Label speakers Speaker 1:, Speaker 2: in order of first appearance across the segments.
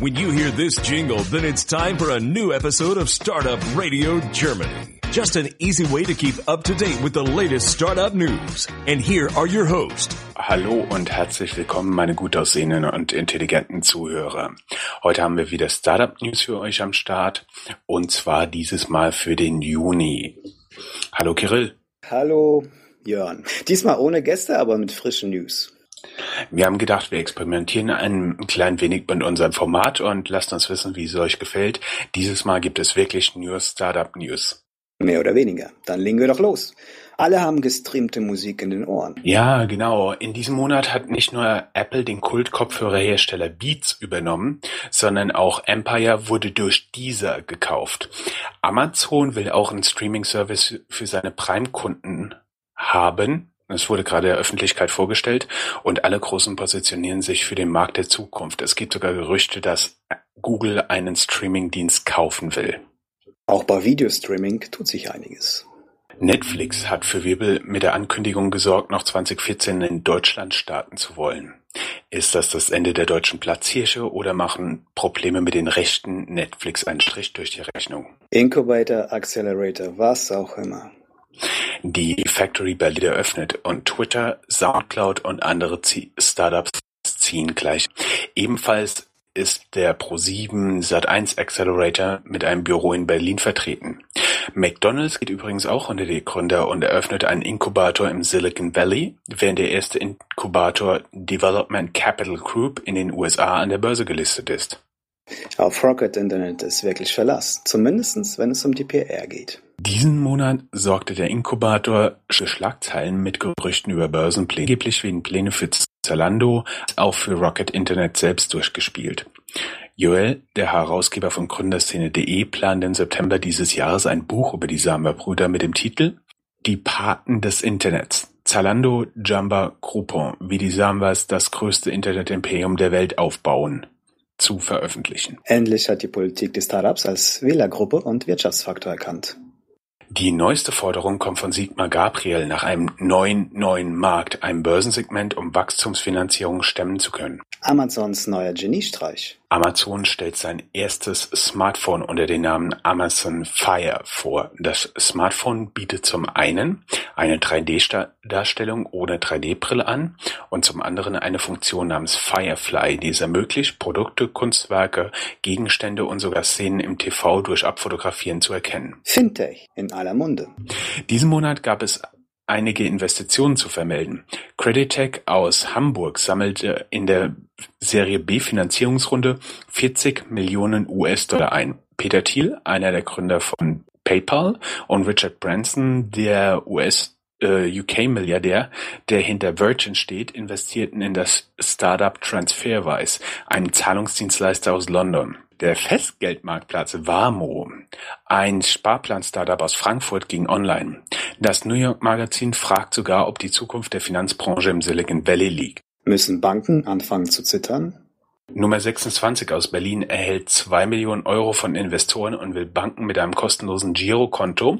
Speaker 1: When you hear this jingle, then it's time for a new episode of Startup Radio Germany. Just an easy way to keep up to date with the latest startup news. And here are your hosts.
Speaker 2: Hallo und herzlich willkommen, meine gut aussehenden und intelligenten Zuhörer. Heute haben wir wieder Startup News für euch am Start und zwar dieses Mal für den Juni. Hallo Kirill.
Speaker 3: Hallo Jörn. Diesmal ohne Gäste, aber mit frischen News.
Speaker 2: Wir haben gedacht, wir experimentieren ein klein wenig mit unserem Format und lasst uns wissen, wie es euch gefällt. Dieses Mal gibt es wirklich nur Startup News.
Speaker 3: Mehr oder weniger. Dann legen wir doch los. Alle haben gestreamte Musik in den Ohren.
Speaker 2: Ja, genau. In diesem Monat hat nicht nur Apple den Kult-Kopfhörerhersteller Beats übernommen, sondern auch Empire wurde durch Deezer gekauft. Amazon will auch einen Streaming-Service für seine Prime-Kunden haben. Es wurde gerade der Öffentlichkeit vorgestellt und alle Großen positionieren sich für den Markt der Zukunft. Es gibt sogar Gerüchte, dass Google einen Streaming-Dienst kaufen will.
Speaker 3: Auch bei Videostreaming tut sich einiges.
Speaker 2: Netflix hat für Wirbel mit der Ankündigung gesorgt, noch 2014 in Deutschland starten zu wollen. Ist das das Ende der deutschen Platzhirsche oder machen Probleme mit den Rechten Netflix einen Strich durch die Rechnung?
Speaker 3: Incubator, Accelerator, was auch immer.
Speaker 2: Die Factory Berlin eröffnet und Twitter, Soundcloud und andere Startups ziehen gleich. Ebenfalls ist der Pro7 Sat1 Accelerator mit einem Büro in Berlin vertreten. McDonald's geht übrigens auch unter die Gründer und eröffnet einen Inkubator im Silicon Valley, während der erste Inkubator Development Capital Group in den USA an der Börse gelistet ist.
Speaker 3: Auf Rocket Internet ist wirklich Verlass, zumindest wenn es um die PR geht.
Speaker 2: Diesen Monat sorgte der Inkubator für Schlagzeilen mit Gerüchten über Börsenpläne, angeblich wegen Pläne für Zalando, auch für Rocket Internet selbst durchgespielt. Joel, der Herausgeber von Gründerszene.de, plant im September dieses Jahres ein Buch über die Samba-Brüder mit dem Titel Die Paten des Internets. Zalando, Jamba, Groupon, wie die Sambas das größte Internet-Imperium der Welt aufbauen zu veröffentlichen.
Speaker 3: Endlich hat die Politik die Startups als Wählergruppe und Wirtschaftsfaktor erkannt.
Speaker 2: Die neueste Forderung kommt von Sigmar Gabriel nach einem neuen neuen Markt, einem Börsensegment, um Wachstumsfinanzierung stemmen zu können.
Speaker 3: Amazons neuer Geniestreich.
Speaker 2: Amazon stellt sein erstes Smartphone unter dem Namen Amazon Fire vor. Das Smartphone bietet zum einen eine 3D-Darstellung ohne 3D-Brille an und zum anderen eine Funktion namens Firefly, die es ermöglicht, Produkte, Kunstwerke, Gegenstände und sogar Szenen im TV durch Abfotografieren zu erkennen.
Speaker 3: Fintech in aller Munde.
Speaker 2: Diesen Monat gab es einige Investitionen zu vermelden. Creditec aus Hamburg sammelte in der Serie B Finanzierungsrunde 40 Millionen US-Dollar ein. Peter Thiel, einer der Gründer von PayPal, und Richard Branson, der US äh, UK-Milliardär, der hinter Virgin steht, investierten in das Startup Transferwise, einen Zahlungsdienstleister aus London. Der Festgeldmarktplatz Wamo, ein Sparplan-Startup aus Frankfurt, ging online. Das New York Magazin fragt sogar, ob die Zukunft der Finanzbranche im Silicon Valley liegt.
Speaker 3: Müssen Banken anfangen zu zittern?
Speaker 2: Nummer 26 aus Berlin erhält zwei Millionen Euro von Investoren und will Banken mit einem kostenlosen Girokonto,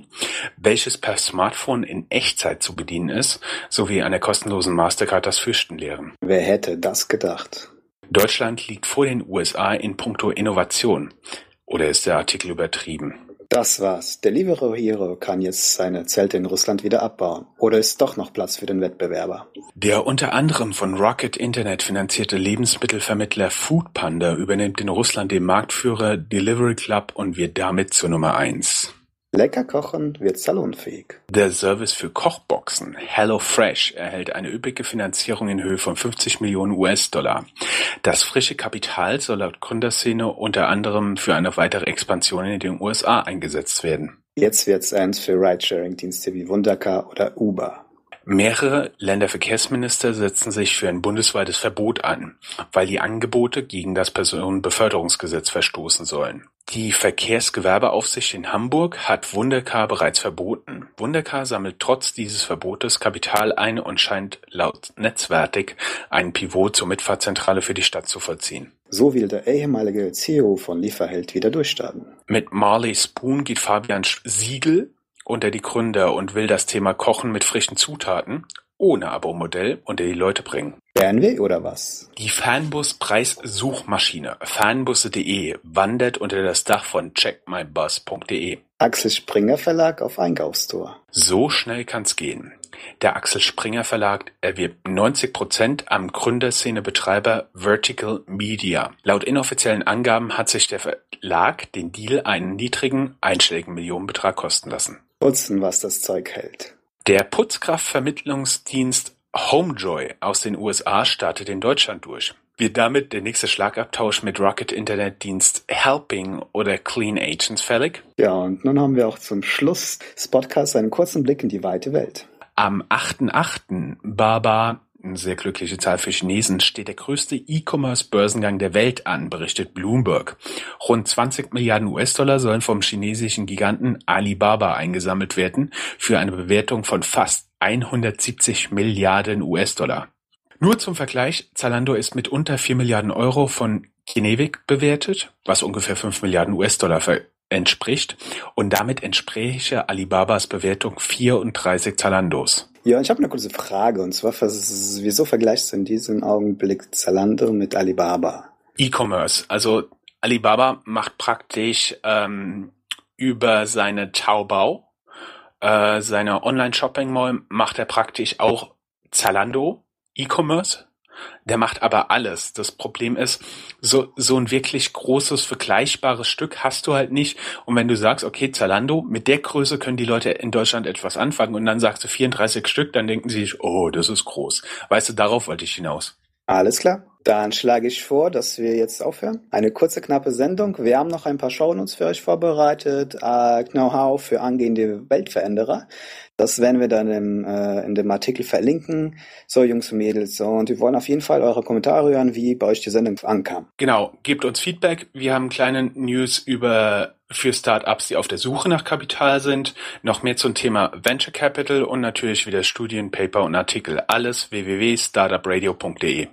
Speaker 2: welches per Smartphone in Echtzeit zu bedienen ist, sowie einer kostenlosen Mastercard das Fürchten lehren.
Speaker 3: Wer hätte das gedacht?
Speaker 2: Deutschland liegt vor den USA in puncto Innovation. Oder ist der Artikel übertrieben?
Speaker 3: Das war's. Deliveroo Hero kann jetzt seine Zelte in Russland wieder abbauen. Oder ist doch noch Platz für den Wettbewerber?
Speaker 2: Der unter anderem von Rocket Internet finanzierte Lebensmittelvermittler Foodpanda übernimmt in Russland den Marktführer Delivery Club und wird damit zur Nummer eins.
Speaker 3: Lecker kochen wird salonfähig.
Speaker 2: Der Service für Kochboxen HelloFresh erhält eine üppige Finanzierung in Höhe von 50 Millionen US-Dollar. Das frische Kapital soll laut Gründerszene unter anderem für eine weitere Expansion in den USA eingesetzt werden.
Speaker 3: Jetzt wird's ernst für Ridesharing-Dienste wie Wundercar oder Uber.
Speaker 2: Mehrere Länderverkehrsminister setzen sich für ein bundesweites Verbot an, weil die Angebote gegen das Personenbeförderungsgesetz verstoßen sollen. Die Verkehrsgewerbeaufsicht in Hamburg hat Wundercar bereits verboten. Wundercar sammelt trotz dieses Verbotes Kapital ein und scheint laut Netzwertig einen Pivot zur Mitfahrzentrale für die Stadt zu vollziehen.
Speaker 3: So will der ehemalige CEO von Lieferheld wieder durchstarten.
Speaker 2: Mit Marley Spoon geht Fabian Siegel unter die Gründer und will das Thema Kochen mit frischen Zutaten ohne Abo-Modell unter die Leute bringen.
Speaker 3: Fernweh oder was?
Speaker 2: Die Fernbus-Preissuchmaschine Fernbusse.de wandert unter das Dach von checkmybus.de.
Speaker 3: Axel Springer Verlag auf Einkaufstour.
Speaker 2: So schnell kann's gehen. Der Axel Springer Verlag erwirbt 90 Prozent am Gründerszenebetreiber Vertical Media. Laut inoffiziellen Angaben hat sich der Verlag den Deal einen niedrigen, einstelligen Millionenbetrag kosten lassen.
Speaker 3: Putzen, was das Zeug hält.
Speaker 2: Der Putzkraftvermittlungsdienst Homejoy aus den USA startet in Deutschland durch. Wird damit der nächste Schlagabtausch mit Rocket-Internetdienst Helping oder Clean Agents fällig?
Speaker 3: Ja, und nun haben wir auch zum Schluss des Podcasts einen kurzen Blick in die weite Welt.
Speaker 2: Am 8.8. Baba, sehr glückliche Zahl für Chinesen, steht der größte E-Commerce-Börsengang der Welt an, berichtet Bloomberg. Rund 20 Milliarden US-Dollar sollen vom chinesischen Giganten Alibaba eingesammelt werden, für eine Bewertung von fast 170 Milliarden US-Dollar. Nur zum Vergleich, Zalando ist mit unter 4 Milliarden Euro von Kinetic bewertet, was ungefähr 5 Milliarden US-Dollar entspricht, und damit entspräche Alibabas Bewertung 34 Zalandos.
Speaker 3: Ja, ich habe eine kurze Frage, und zwar, wieso vergleichst du in diesem Augenblick Zalando mit Alibaba?
Speaker 2: E-Commerce, also Alibaba macht praktisch ähm, über seine Taobao, äh, seine Online-Shopping-Mall, macht er praktisch auch Zalando, E-Commerce, der macht aber alles. Das Problem ist, so, so ein wirklich großes, vergleichbares Stück hast du halt nicht. Und wenn du sagst, okay, Zalando, mit der Größe können die Leute in Deutschland etwas anfangen und dann sagst du 34 Stück, dann denken sie sich, oh, das ist groß. Weißt du, darauf wollte ich hinaus.
Speaker 3: Alles klar. Dann schlage ich vor, dass wir jetzt aufhören. Eine kurze, knappe Sendung. Wir haben noch ein paar Shownotes für euch vorbereitet. Uh, Know-how für angehende Weltveränderer. Das werden wir dann im, äh, in dem Artikel verlinken. So, Jungs und Mädels. Und wir wollen auf jeden Fall eure Kommentare hören, wie bei euch die Sendung ankam.
Speaker 2: Genau. Gebt uns Feedback. Wir haben kleine News über für Startups, die auf der Suche nach Kapital sind, noch mehr zum Thema Venture Capital und natürlich wieder Studien, Paper und Artikel. Alles www.startupradio.de.